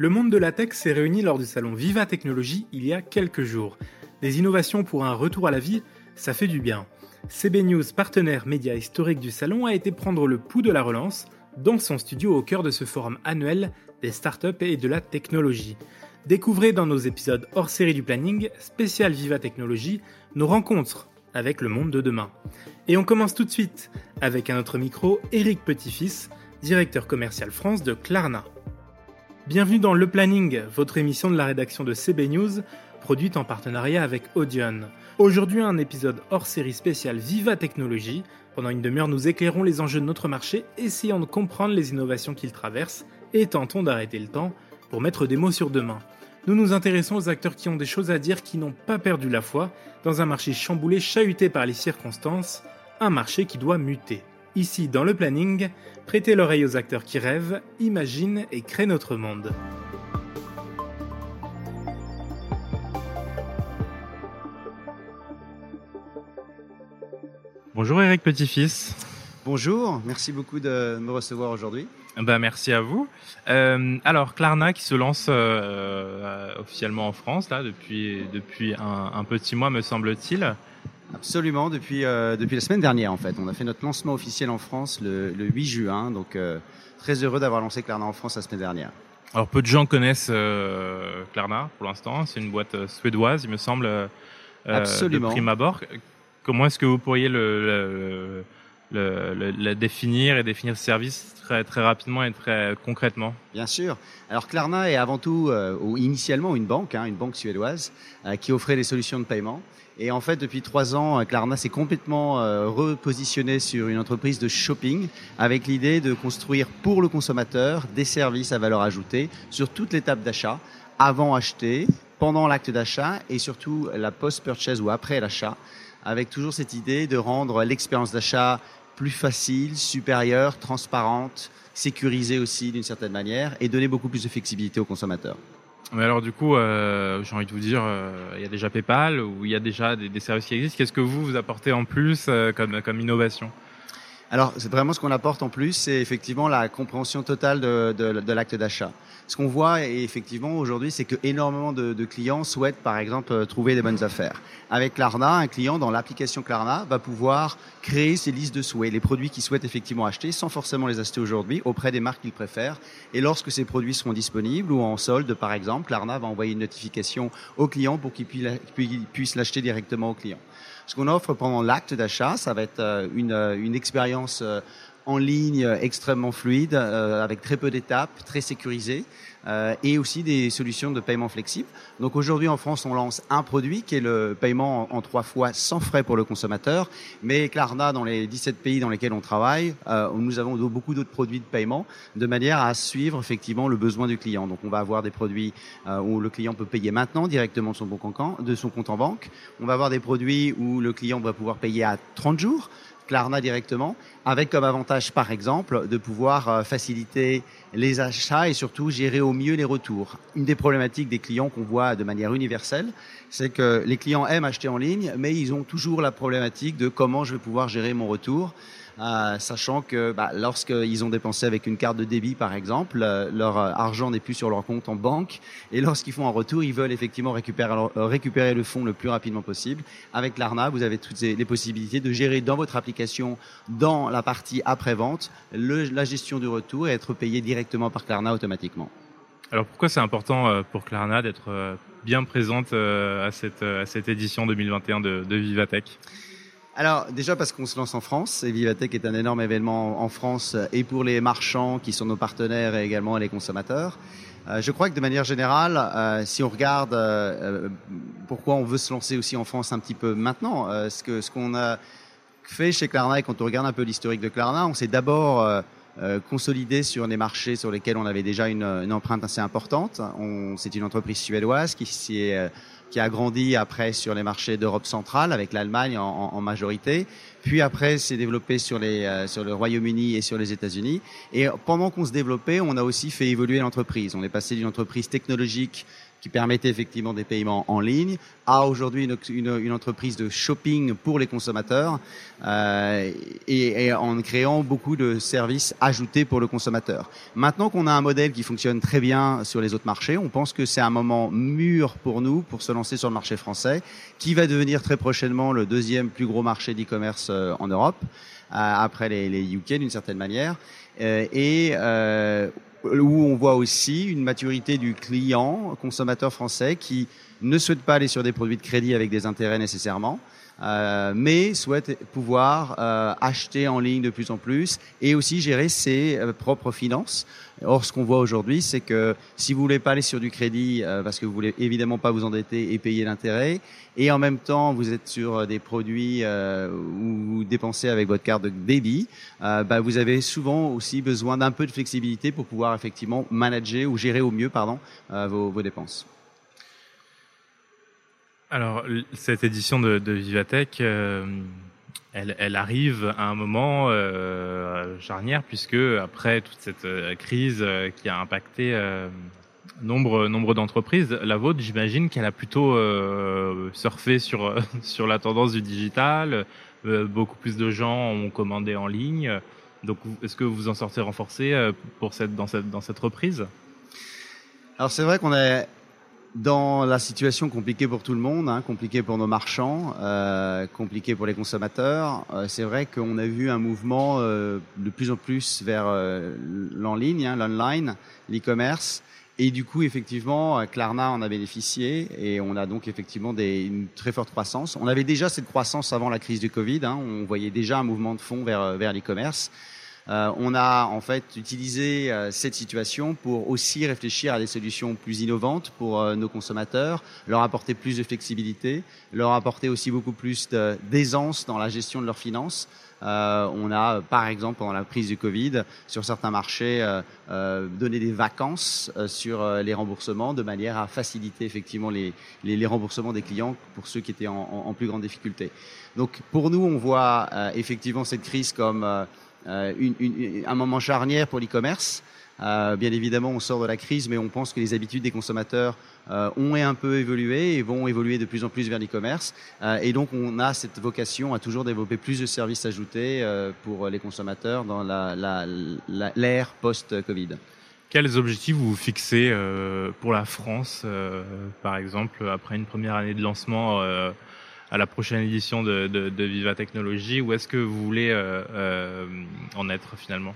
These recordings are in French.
Le monde de la tech s'est réuni lors du salon Viva Technologie il y a quelques jours. Des innovations pour un retour à la vie, ça fait du bien. CB News, partenaire média historique du salon, a été prendre le pouls de la relance dans son studio au cœur de ce forum annuel des startups et de la technologie. Découvrez dans nos épisodes hors série du planning, spécial Viva Technologie, nos rencontres avec le monde de demain. Et on commence tout de suite avec un autre micro, Eric Petitfils, directeur commercial France de Klarna. Bienvenue dans Le Planning, votre émission de la rédaction de CB News, produite en partenariat avec Audion. Aujourd'hui, un épisode hors série spécial Viva Technologie. Pendant une demi-heure, nous éclairons les enjeux de notre marché, essayant de comprendre les innovations qu'il traverse et tentons d'arrêter le temps pour mettre des mots sur demain. Nous nous intéressons aux acteurs qui ont des choses à dire, qui n'ont pas perdu la foi, dans un marché chamboulé, chahuté par les circonstances, un marché qui doit muter. Ici, dans le planning, prêtez l'oreille aux acteurs qui rêvent, imaginent et créent notre monde. Bonjour Eric Petit-Fils. Bonjour, merci beaucoup de me recevoir aujourd'hui. Ben, merci à vous. Euh, alors, Klarna qui se lance euh, euh, officiellement en France là, depuis, depuis un, un petit mois, me semble-t-il. Absolument, depuis, euh, depuis la semaine dernière en fait. On a fait notre lancement officiel en France le, le 8 juin, donc euh, très heureux d'avoir lancé Klarna en France la semaine dernière. Alors peu de gens connaissent euh, Klarna pour l'instant, c'est une boîte euh, suédoise il me semble, Absolument. de prime abord. Comment est-ce que vous pourriez le, le, le, le, définir et définir ce service très, très rapidement et très concrètement Bien sûr. Alors Klarna est avant tout, euh, initialement une banque, hein, une banque suédoise, euh, qui offrait des solutions de paiement. Et en fait, depuis trois ans, Klarna s'est complètement euh, repositionné sur une entreprise de shopping avec l'idée de construire pour le consommateur des services à valeur ajoutée sur toute l'étape d'achat, avant acheter, pendant l'acte d'achat et surtout la post-purchase ou après l'achat, avec toujours cette idée de rendre l'expérience d'achat plus facile, supérieure, transparente, sécurisée aussi d'une certaine manière et donner beaucoup plus de flexibilité aux consommateurs. Mais alors du coup, euh, j'ai envie de vous dire, euh, il y a déjà PayPal ou il y a déjà des, services qui existent. Qu'est-ce que vous vous apportez en plus euh, comme, comme innovation? Alors, c'est vraiment ce qu'on apporte en plus, c'est effectivement la compréhension totale de, de, de l'acte d'achat. Ce qu'on voit et effectivement aujourd'hui, c'est que énormément de, de, clients souhaitent, par exemple, trouver des bonnes affaires. Avec Klarna, un client dans l'application Klarna va pouvoir créer ses listes de souhaits, les produits qu'il souhaite effectivement acheter, sans forcément les acheter aujourd'hui, auprès des marques qu'il préfère. Et lorsque ces produits seront disponibles ou en solde, par exemple, Klarna va envoyer une notification au client pour qu'il puisse l'acheter directement au client. Ce qu'on offre pendant l'acte d'achat, ça va être euh, une, une expérience euh, en ligne extrêmement fluide, euh, avec très peu d'étapes, très sécurisée, euh, et aussi des solutions de paiement flexible. Donc aujourd'hui en France, on lance un produit qui est le paiement en, trois fois sans frais pour le consommateur, mais Klarna, dans les 17 pays dans lesquels on travaille, euh, nous avons beaucoup d'autres produits de paiement, de manière à suivre effectivement le besoin du client. Donc on va avoir des produits euh, où le client peut payer maintenant directement de son compte en banque. On va avoir des produits où le client va pouvoir payer à 30 jours. Klarna directement, avec comme avantage par exemple de pouvoir euh, faciliter les achats et surtout gérer au mieux les retours. Une des problématiques des clients qu'on voit de manière universelle, c'est que les clients aiment acheter en ligne, mais ils ont toujours la problématique de comment je vais pouvoir gérer mon retour. Euh, sachant que bah, lorsqu'ils ont dépensé avec une carte de débit, par exemple, euh, leur argent n'est plus sur leur compte en banque, et lorsqu'ils font un retour, ils veulent effectivement récupérer, euh, le fonds le plus rapidement possible. Avec l'ARNA, vous avez toutes les possibilités de gérer dans votre application, dans la partie après-vente, la gestion du retour et être payé directement par Klarna automatiquement. Alors pourquoi c'est important pour Klarna d'être bien présente à cette, à cette édition 2021 de, de Vivatech? Alors déjà parce qu'on se lance en France, et Vivatech est un énorme événement en France et pour les marchands qui sont nos partenaires et également les consommateurs. Euh, je crois que de manière générale, euh, si on regarde euh, pourquoi on veut se lancer aussi en France un petit peu maintenant, ce que ce qu'on a fait chez Klarna et quand on regarde un peu l'historique de Klarna, on s'est d'abord consolidé sur des marchés sur lesquels on avait déjà une, une empreinte assez importante. C'est une entreprise suédoise qui s'est qui a grandi après sur les marchés d'Europe centrale avec l'Allemagne en, majorité. Puis après, s'est développé sur, les, sur le Royaume-Uni et sur les États-Unis. Et pendant qu'on se développait, on a aussi fait évoluer l'entreprise. On est passé d'une entreprise technologique qui permettait effectivement des paiements en ligne, à aujourd'hui une, une, une, entreprise de shopping pour les consommateurs euh, et, et, en créant beaucoup de services ajoutés pour le consommateur. Maintenant qu'on a un modèle qui fonctionne très bien sur les autres marchés, on pense que c'est un moment mûr pour nous pour se lancer sur le marché français, qui va devenir très prochainement le deuxième plus gros marché d'e-commerce euh, en Europe, euh, après les, les UK d'une certaine manière. Euh, et euh, où on voit aussi une maturité du client, consommateur français, qui ne souhaite pas aller sur des produits de crédit avec des intérêts nécessairement, euh, mais souhaite pouvoir euh, acheter en ligne de plus en plus et aussi gérer ses euh, propres finances. Or, ce qu'on voit aujourd'hui, c'est que si vous voulez pas aller sur du crédit, euh, parce que vous voulez évidemment pas vous endetter et payer l'intérêt, et en même temps vous êtes sur des produits où vous dépensez avec votre carte de débit, bah, vous avez souvent aussi besoin d'un peu de flexibilité pour pouvoir effectivement manager ou gérer au mieux pardon vos, vos dépenses. Alors, cette édition de, de Vivatech, euh, elle, arrive à un moment euh, charnière, puisque après toute cette euh, crise euh, qui a impacté nombre, nombre d'entreprises, la vôtre, j'imagine qu'elle a plutôt surfé sur, sur la tendance du digital. Beaucoup plus de gens ont commandé en ligne. Donc, est-ce que vous en sortez renforcé pour cette, dans, cette, dans cette reprise? Alors c'est vrai qu'on a dans la situation compliquée pour tout le monde, hein, compliquée pour nos marchands, euh, compliquée pour les consommateurs, euh, c'est vrai qu'on a vu un mouvement euh, de plus en plus vers euh, l'en ligne, hein, l'online, l'e-commerce. Et du coup, effectivement, Klarna en a bénéficié et on a donc effectivement des, une très forte croissance. On avait déjà cette croissance avant la crise du Covid. Hein, on voyait déjà un mouvement de fond vers, vers l'e-commerce. Euh, on a en fait utilisé euh, cette situation pour aussi réfléchir à des solutions plus innovantes pour euh, nos consommateurs, leur apporter plus de flexibilité, leur apporter aussi beaucoup plus d'aisance dans la gestion de leurs finances. on a, par exemple, pendant la crise du Covid, sur certains marchés, donné des vacances sur les remboursements de manière à faciliter effectivement les, remboursements des clients pour ceux qui étaient en, en, plus grande difficulté. Donc, pour nous, on voit effectivement cette crise comme une, un moment charnière pour l'e-commerce. Euh, bien évidemment, on sort de la crise, mais on pense que les habitudes des consommateurs euh, ont un peu évolué et vont évoluer de plus en plus vers l'e-commerce. Euh, et donc, on a cette vocation à toujours développer plus de services ajoutés euh, pour les consommateurs dans l'ère post-Covid. Quels objectifs vous fixez pour la France, par exemple, après une première année de lancement à la prochaine édition de, de, de Viva Technologies Où est-ce que vous voulez euh, euh, en être finalement?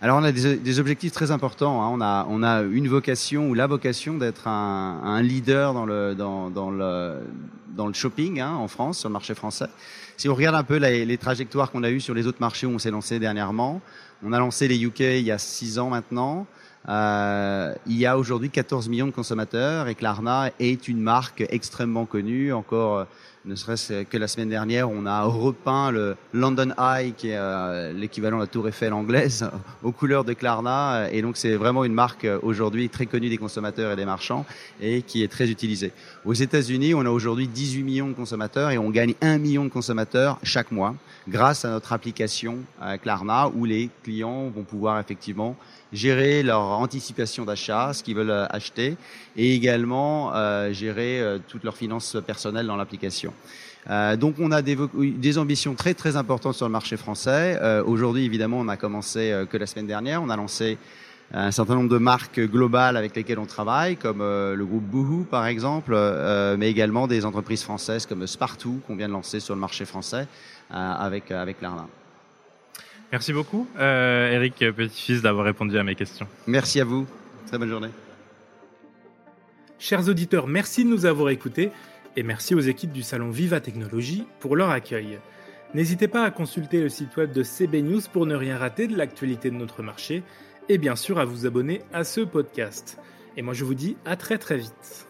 Alors on a des, objectifs très importants. Hein. On, a, une vocation ou la vocation d'être un, leader dans le, shopping hein, en France, sur le marché français. Si on regarde un peu les, les trajectoires qu'on a eues sur les autres marchés où on s'est lancé dernièrement, on a lancé les UK il y a six ans maintenant. Euh, il y a aujourd'hui 14 millions de consommateurs et Klarna est une marque extrêmement connue. Encore ne serait-ce que la semaine dernière, on a repeint le London Eye, qui est euh, l'équivalent de la Tour Eiffel anglaise, aux couleurs de Klarna. Et donc, c'est vraiment une marque euh, aujourd'hui très connue des consommateurs et des marchands et qui est très utilisée. Aux États-Unis, on a aujourd'hui 18 millions de consommateurs et on gagne 1 million de consommateurs chaque mois grâce à notre application euh, Klarna où les clients vont pouvoir effectivement gérer leur anticipation d'achat, ce qu'ils veulent euh, acheter, et également euh, gérer euh, toutes leurs finances personnelles dans l'application. Euh, donc on a des, des, ambitions très très importantes sur le marché français. Euh, Aujourd'hui, évidemment, on a commencé que la semaine dernière. On a lancé un certain nombre de marques globales avec lesquelles on travaille, comme le groupe Boohoo par exemple, mais également des entreprises françaises comme Spartoo qu'on vient de lancer sur le marché français avec avec l'Arna. Merci beaucoup, euh, Eric Petit-Fils, d'avoir répondu à mes questions. Merci à vous. Très bonne journée. Chers auditeurs, merci de nous avoir écoutés et merci aux équipes du salon Viva Technologie pour leur accueil. N'hésitez pas à consulter le site web de CB News pour ne rien rater de l'actualité de notre marché et bien sûr à vous abonner à ce podcast. Et moi je vous dis à très très vite.